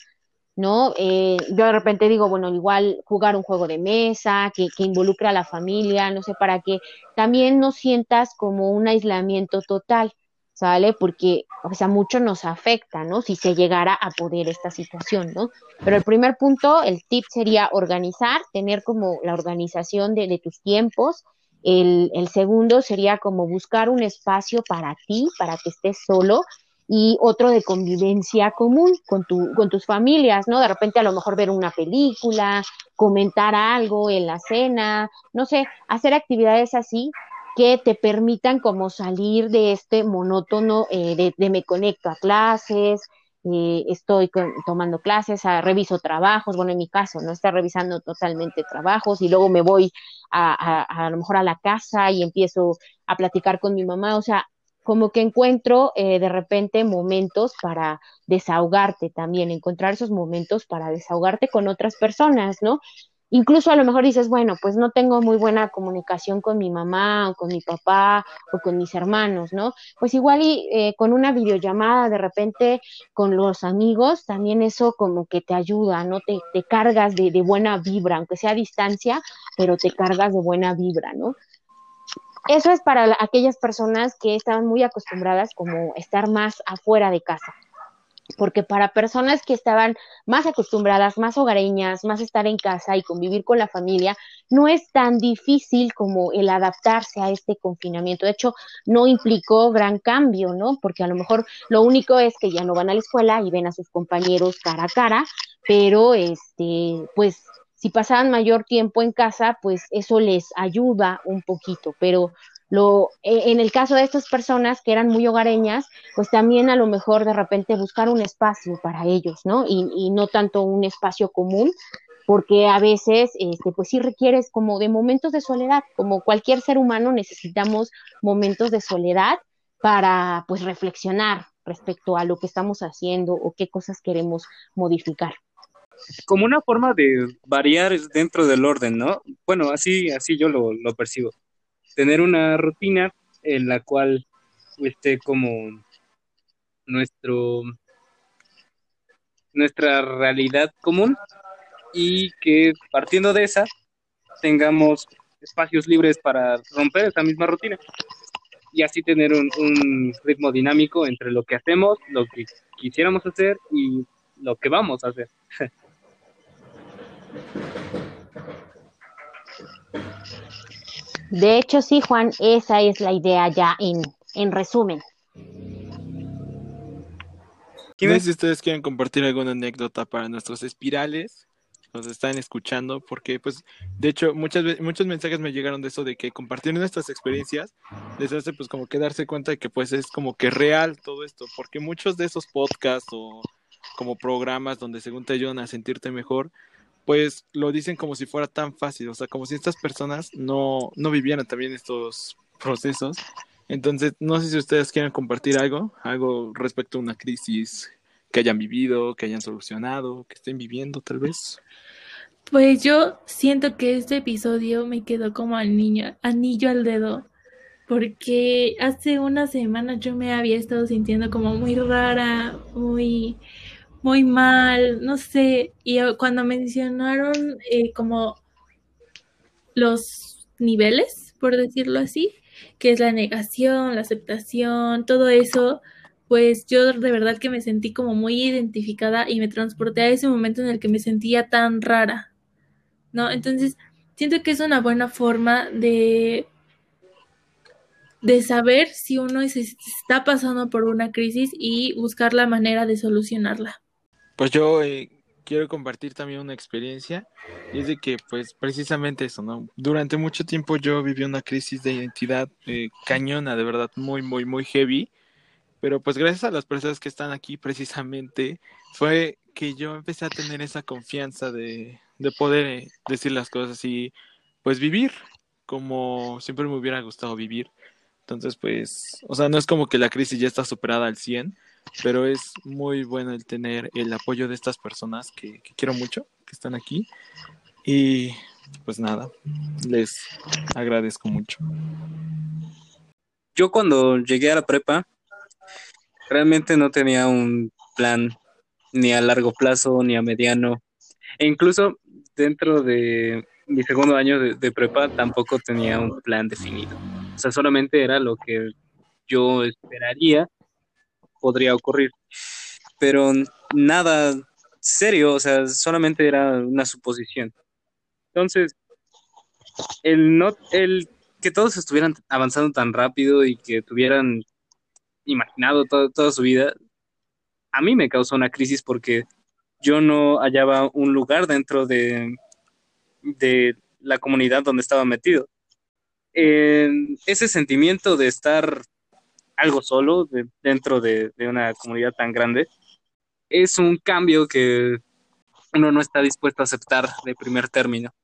¿No? Eh, yo de repente digo, bueno, igual jugar un juego de mesa que, que involucre a la familia, no sé, para que también no sientas como un aislamiento total, ¿sale? Porque, o sea, mucho nos afecta, ¿no? Si se llegara a poder esta situación, ¿no? Pero el primer punto, el tip sería organizar, tener como la organización de, de tus tiempos. El, el segundo sería como buscar un espacio para ti, para que estés solo y otro de convivencia común con, tu, con tus familias, ¿no? De repente a lo mejor ver una película, comentar algo en la cena, no sé, hacer actividades así que te permitan como salir de este monótono eh, de, me conecto a clases, eh, estoy con, tomando clases, a, reviso trabajos, bueno, en mi caso, no está revisando totalmente trabajos y luego me voy a, a, a lo mejor a la casa y empiezo a platicar con mi mamá, o sea, como que encuentro eh, de repente momentos para desahogarte también, encontrar esos momentos para desahogarte con otras personas, ¿no? Incluso a lo mejor dices, bueno, pues no tengo muy buena comunicación con mi mamá o con mi papá o con mis hermanos, ¿no? Pues igual y eh, con una videollamada de repente con los amigos, también eso como que te ayuda, ¿no? Te, te cargas de, de buena vibra, aunque sea a distancia, pero te cargas de buena vibra, ¿no? Eso es para aquellas personas que estaban muy acostumbradas como estar más afuera de casa. Porque para personas que estaban más acostumbradas, más hogareñas, más estar en casa y convivir con la familia, no es tan difícil como el adaptarse a este confinamiento. De hecho, no implicó gran cambio, ¿no? Porque a lo mejor lo único es que ya no van a la escuela y ven a sus compañeros cara a cara, pero este, pues si pasaban mayor tiempo en casa, pues eso les ayuda un poquito, pero lo, e, en el caso de estas personas que eran muy hogareñas, pues también a lo mejor de repente buscar un espacio para ellos, ¿no? Y, y no tanto un espacio común, porque a veces, este, pues sí requieres como de momentos de soledad, como cualquier ser humano necesitamos momentos de soledad para, pues, reflexionar respecto a lo que estamos haciendo o qué cosas queremos modificar como una forma de variar dentro del orden, ¿no? Bueno, así, así yo lo, lo percibo. Tener una rutina en la cual esté como nuestro nuestra realidad común y que partiendo de esa tengamos espacios libres para romper esa misma rutina y así tener un, un ritmo dinámico entre lo que hacemos, lo que quisiéramos hacer y lo que vamos a hacer. De hecho, sí, Juan, esa es la idea ya en, en resumen. No sé si ustedes quieren compartir alguna anécdota para nuestros espirales, nos están escuchando, porque pues, de hecho, muchas veces, muchos mensajes me llegaron de eso, de que compartir nuestras experiencias les hace pues como que darse cuenta de que pues es como que real todo esto, porque muchos de esos podcasts o como programas donde según te ayudan a sentirte mejor, pues lo dicen como si fuera tan fácil, o sea, como si estas personas no, no vivieran también estos procesos. Entonces, no sé si ustedes quieren compartir algo, algo respecto a una crisis que hayan vivido, que hayan solucionado, que estén viviendo tal vez. Pues yo siento que este episodio me quedó como al niño, anillo al dedo, porque hace una semana yo me había estado sintiendo como muy rara, muy muy mal, no sé. Y cuando mencionaron eh, como los niveles, por decirlo así, que es la negación, la aceptación, todo eso, pues yo de verdad que me sentí como muy identificada y me transporté a ese momento en el que me sentía tan rara, ¿no? Entonces, siento que es una buena forma de de saber si uno está pasando por una crisis y buscar la manera de solucionarla. Pues yo eh, quiero compartir también una experiencia y es de que pues precisamente eso. Durante mucho tiempo yo viví una crisis de identidad eh, cañona, de verdad, muy, muy, muy heavy, pero pues gracias a las personas que están aquí precisamente fue que yo empecé a tener esa confianza de, de poder decir las cosas y pues vivir como siempre me hubiera gustado vivir. Entonces, pues, o sea, no es como que la crisis ya está superada al 100, pero es muy bueno el tener el apoyo de estas personas que, quiero mucho, que están aquí. Y pues nada, les agradezco mucho. Yo cuando llegué a la prepa, realmente no tenía un plan ni a largo plazo ni a mediano. E incluso dentro de mi segundo año de, prepa tampoco tenía un plan definido. O sea, solamente era lo que yo esperaría podría ocurrir. Pero nada serio, o sea, solamente era una suposición. Entonces, el, no, el que todos estuvieran avanzando tan rápido y que tuvieran imaginado toda su vida, a mí me causó una crisis porque yo no hallaba un lugar dentro de, de la comunidad donde estaba metido. ese sentimiento de estar algo solo dentro de, una comunidad tan grande es un cambio que uno no está dispuesto a aceptar de primer término.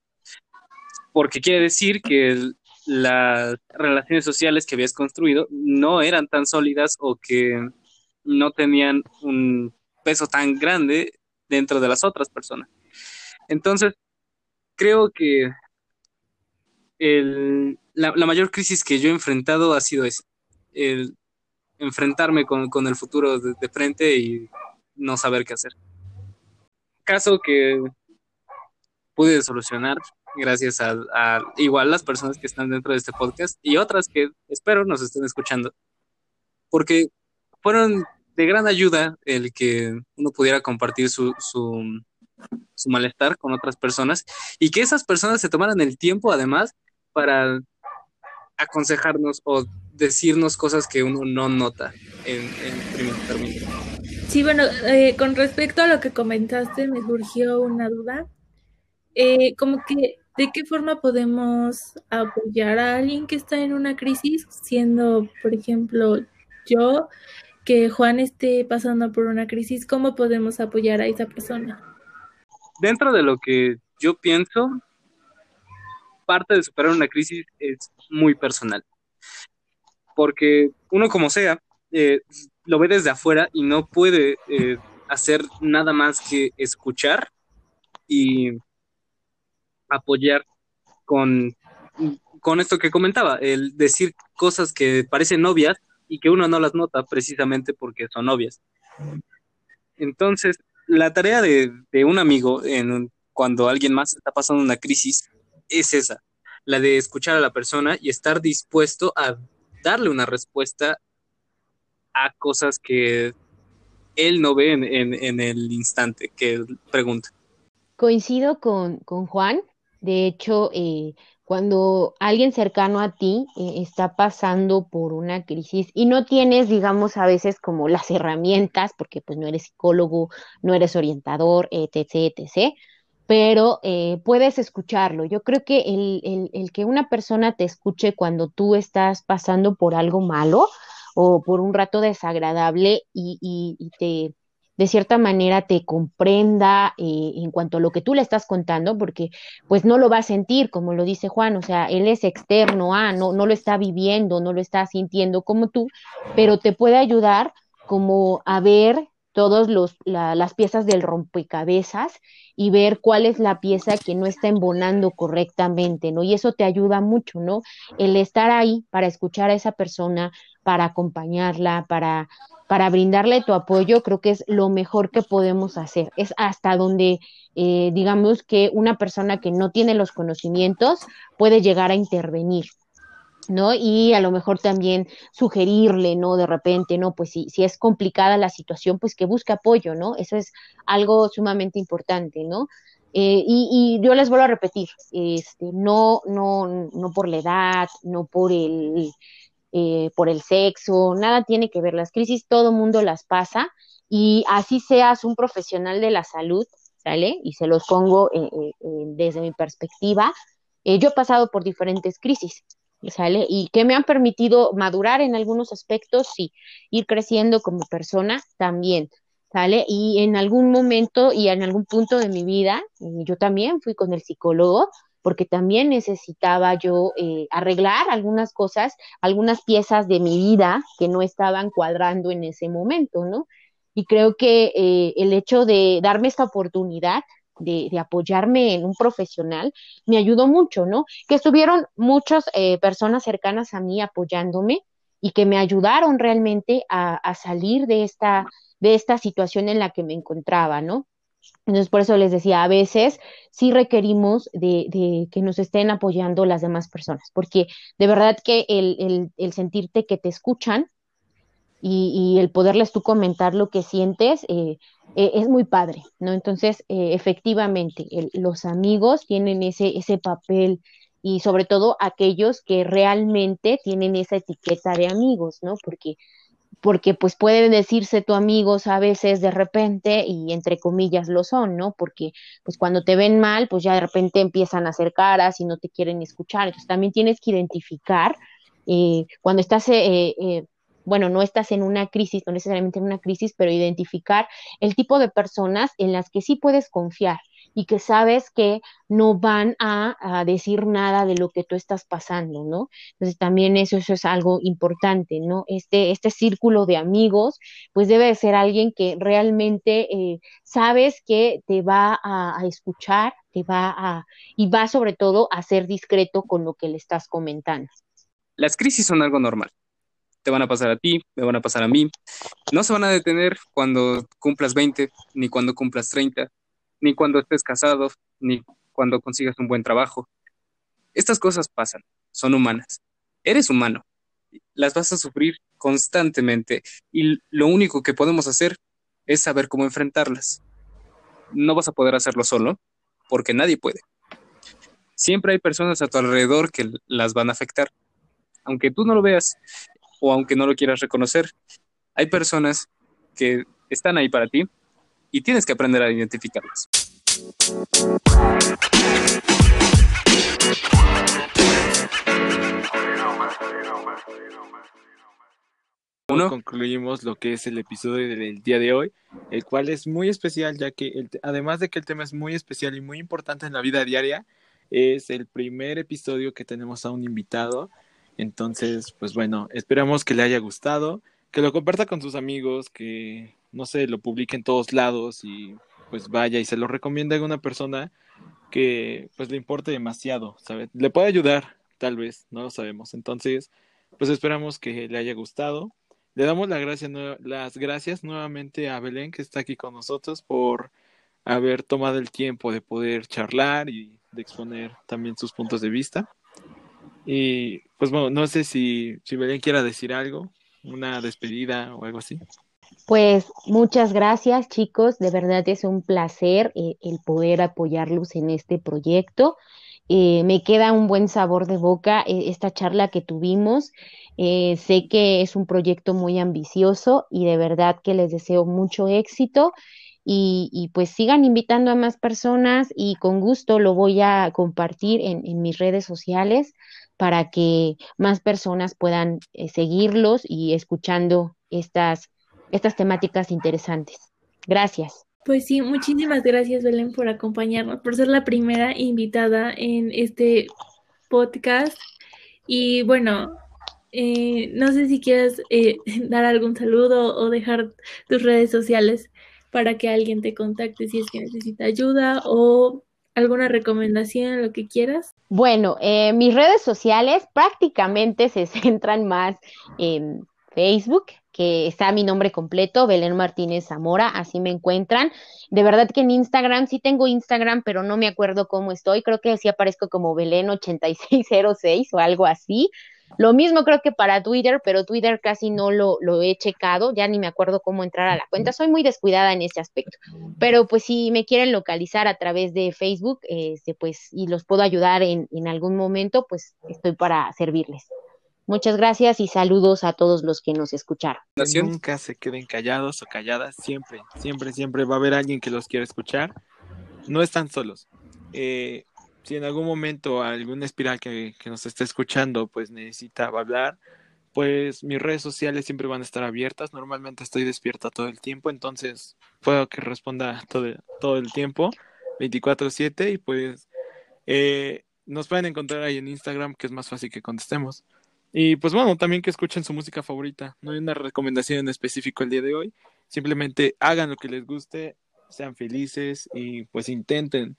Porque quiere decir que las relaciones sociales que habías construido no eran tan sólidas o que no tenían un peso tan grande dentro de las otras personas. Entonces, creo que la, mayor crisis que yo he enfrentado ha sido el enfrentarme con, el futuro de, frente y no saber qué hacer. Caso que pude solucionar gracias a, a, igual las personas que están dentro de este podcast y otras que espero nos estén escuchando, porque fueron de gran ayuda el que uno pudiera compartir su, su, su malestar con otras personas y que esas personas se tomaran el tiempo además para aconsejarnos o decirnos cosas que uno no nota en, en primer término. Sí, bueno, eh, con respecto a lo que comentaste, me surgió una duda. Eh, como que, ¿de qué forma podemos apoyar a alguien que está en una crisis, siendo, por ejemplo, yo, que Juan esté pasando por una crisis, ¿cómo podemos apoyar a esa persona? Dentro de lo que yo pienso, parte de superar una crisis es muy personal. Porque uno como sea, eh, lo ve desde afuera y no puede eh, hacer nada más que escuchar y apoyar con, con esto que comentaba, el decir cosas que parecen obvias y que uno no las nota precisamente porque son obvias. Entonces, la tarea de, un amigo en, cuando alguien más está pasando una crisis es esa, la de escuchar a la persona y estar dispuesto a darle una respuesta a cosas que él no ve en, el instante que pregunta. Coincido con, Juan. De hecho, eh, cuando alguien cercano a ti eh, está pasando por una crisis y no tienes, digamos, a veces como las herramientas, porque pues no eres psicólogo, no eres orientador, etc., etc., pero eh, puedes escucharlo. Yo creo que el, el, que una persona te escuche cuando tú estás pasando por algo malo o por un rato desagradable y, y, te de cierta manera te comprenda eh, en cuanto a lo que tú le estás contando, porque pues no lo va a sentir, como lo dice Juan, o sea, él es externo, ah, no, no lo está viviendo, no lo está sintiendo como tú, pero te puede ayudar como a ver todas las piezas del rompecabezas y ver cuál es la pieza que no está embonando correctamente, ¿no? Y eso te ayuda mucho, ¿no? El estar ahí para escuchar a esa persona, para acompañarla, para, para brindarle tu apoyo, creo que es lo mejor que podemos hacer. Es hasta donde, eh, digamos, que una persona que no tiene los conocimientos puede llegar a intervenir. ¿No? Y a lo mejor también sugerirle, ¿no? De repente, ¿no? Pues si, si es complicada la situación, pues que busque apoyo, ¿no? Eso es algo sumamente importante, ¿no? Eh, y, yo les vuelvo a repetir, este, no, no, no por la edad, no por el, eh, por el sexo, nada tiene que ver. Las crisis todo mundo las pasa y así seas un profesional de la salud, ¿sale? Y se los pongo eh, desde mi perspectiva. yo he pasado por diferentes crisis, ¿sale? Y que me han permitido madurar en algunos aspectos, sí, ir creciendo como persona también, ¿sale? Y en algún momento y en algún punto de mi vida, eh, yo también fui con el psicólogo porque también necesitaba yo eh, arreglar algunas cosas, algunas piezas de mi vida que no estaban cuadrando en ese momento, ¿no? Y creo que eh, el hecho de darme esta oportunidad de, apoyarme en un profesional, me ayudó mucho, ¿no? Que estuvieron muchas eh, personas cercanas a mí apoyándome y que me ayudaron realmente a, salir de esta, de esta situación en la que me encontraba, ¿no? Entonces, por eso les decía, a veces sí requerimos de, que nos estén apoyando las demás personas, porque de verdad que el, sentirte que te escuchan y, el poderles tú comentar lo que sientes eh, eh, es muy padre, ¿no? Entonces, eh, efectivamente, los amigos tienen ese, ese papel y sobre todo aquellos que realmente tienen esa etiqueta de amigos, ¿no? Porque porque pues pueden decirse tu amigos a veces de repente y entre comillas lo son, ¿no? Porque pues cuando te ven mal, pues ya de repente empiezan a hacer caras y no te quieren escuchar. Entonces también tienes que identificar eh, cuando estás, bueno, no estás en una crisis, no necesariamente en una crisis, pero identificar el tipo de personas en las que sí puedes confiar y que sabes que no van a, decir nada de lo que tú estás pasando, ¿no? Entonces también eso, eso es algo importante, ¿no? Este, este círculo de amigos, pues debe de ser alguien que realmente eh, sabes que te va a, escuchar, te va a, y va sobre todo a ser discreto con lo que le estás comentando. Las crisis son algo normal te van a pasar a ti, me van a pasar a mí. No se van a detener cuando cumplas 20, ni cuando cumplas 30, ni cuando estés casado, ni cuando consigas un buen trabajo. Estas cosas pasan, son humanas. Eres humano, las vas a sufrir constantemente y lo único que podemos hacer es saber cómo enfrentarlas. No vas a poder hacerlo solo, porque nadie puede. Siempre hay personas a tu alrededor que las van a afectar. Aunque tú no lo veas o aunque no lo quieras reconocer, hay personas que están ahí para ti y tienes que aprender a identificarlas. Uno. Concluimos lo que es el episodio del día de hoy, el cual es muy especial ya que además de que el tema es muy especial y muy importante en la vida diaria, es el primer episodio que tenemos a un invitado. Entonces, pues bueno, esperamos que le haya gustado, que lo comparta con sus amigos, que no sé, lo publique en todos lados y pues vaya y se lo recomienda a una persona que pues le importe demasiado, ¿sabes? Le puede ayudar, tal vez, no lo sabemos. Entonces, pues esperamos que le haya gustado. Le damos la gracia, las gracias nuevamente a Belén que está aquí con nosotros por haber tomado el tiempo de poder charlar y de exponer también sus puntos de vista. Y pues bueno, no sé si, si Belén quiera decir algo, una despedida o algo así. Pues muchas gracias chicos, de verdad es un placer eh, el poder apoyarlos en este proyecto. Eh, me queda un buen sabor de boca eh, esta charla que tuvimos. sé que es un proyecto muy ambicioso y de verdad que les deseo mucho éxito y, pues sigan invitando a más personas y con gusto lo voy a compartir en, en mis redes sociales para que más personas puedan seguirlos y escuchando estas estas temáticas interesantes. Gracias. Pues sí, muchísimas gracias Belén por acompañarnos, por ser la primera invitada en este podcast. Y bueno, eh, no sé si quieres eh, dar algún saludo o dejar tus redes sociales para que alguien te contacte si es que necesita ayuda o alguna recomendación, lo que quieras. Bueno, eh, mis redes sociales prácticamente se centran más en Facebook, que está mi nombre completo, Belén Martínez Zamora, así me encuentran. De verdad que en Instagram, sí tengo Instagram, pero no me acuerdo cómo estoy, creo que sí aparezco como Belén8606 o algo así. Lo mismo creo que para Twitter, pero Twitter casi no lo, lo, he checado, ya ni me acuerdo cómo entrar a la cuenta, soy muy descuidada en ese aspecto. Pero pues si me quieren localizar a través de Facebook, este, pues y los puedo ayudar en, en algún momento, pues estoy para servirles. Muchas gracias y saludos a todos los que nos escucharon. Nunca se queden callados o calladas, siempre, siempre, siempre va a haber alguien que los quiera escuchar. No están solos. Eh, si en algún momento algún espiral que, que, nos esté escuchando pues necesita hablar, pues mis redes sociales siempre van a estar abiertas. Normalmente estoy despierta todo el tiempo, entonces puedo que responda todo, todo el tiempo, 24/7 y pues eh, nos pueden encontrar ahí en Instagram que es más fácil que contestemos. Y pues bueno, también que escuchen su música favorita. No hay una recomendación en específico el día de hoy. Simplemente hagan lo que les guste, sean felices y pues intenten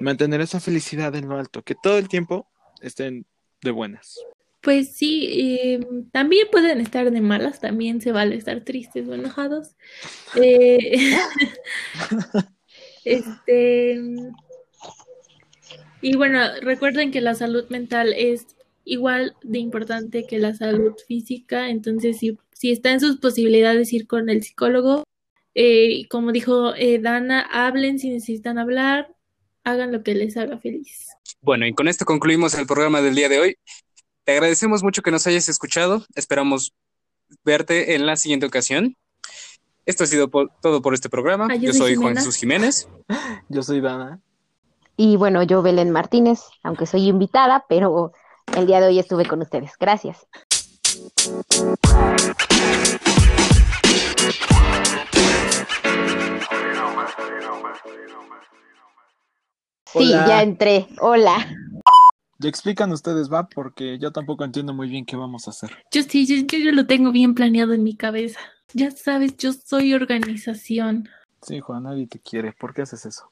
mantener esa felicidad en lo alto, que todo el tiempo estén de buenas. Pues sí, eh, también pueden estar de malas, también se vale estar tristes o enojados. Eh, este, y bueno, recuerden que la salud mental es igual de importante que la salud física, entonces si, si está en sus posibilidades ir con el psicólogo, eh, como dijo Dana, hablen si necesitan hablar, hagan lo que les haga feliz. Bueno, y con esto concluimos el programa del día de hoy. Te agradecemos mucho que nos hayas escuchado. Esperamos verte en la siguiente ocasión. Esto ha sido todo por este programa. Yo yo soy soy Juan. Jesús Jiménez. Yo soy Dana. Y bueno, yo Belén Martínez, aunque soy invitada, pero el día de hoy estuve con ustedes. Gracias. Sí, Hola. ya entré. Hola. Ya explican ustedes, va, porque yo tampoco entiendo muy bien qué vamos a hacer. Yo sí, yo, yo- yo lo tengo bien planeado en mi cabeza. Ya sabes, yo soy organización. Sí, Juan, nadie te quiere. ¿Por qué haces eso?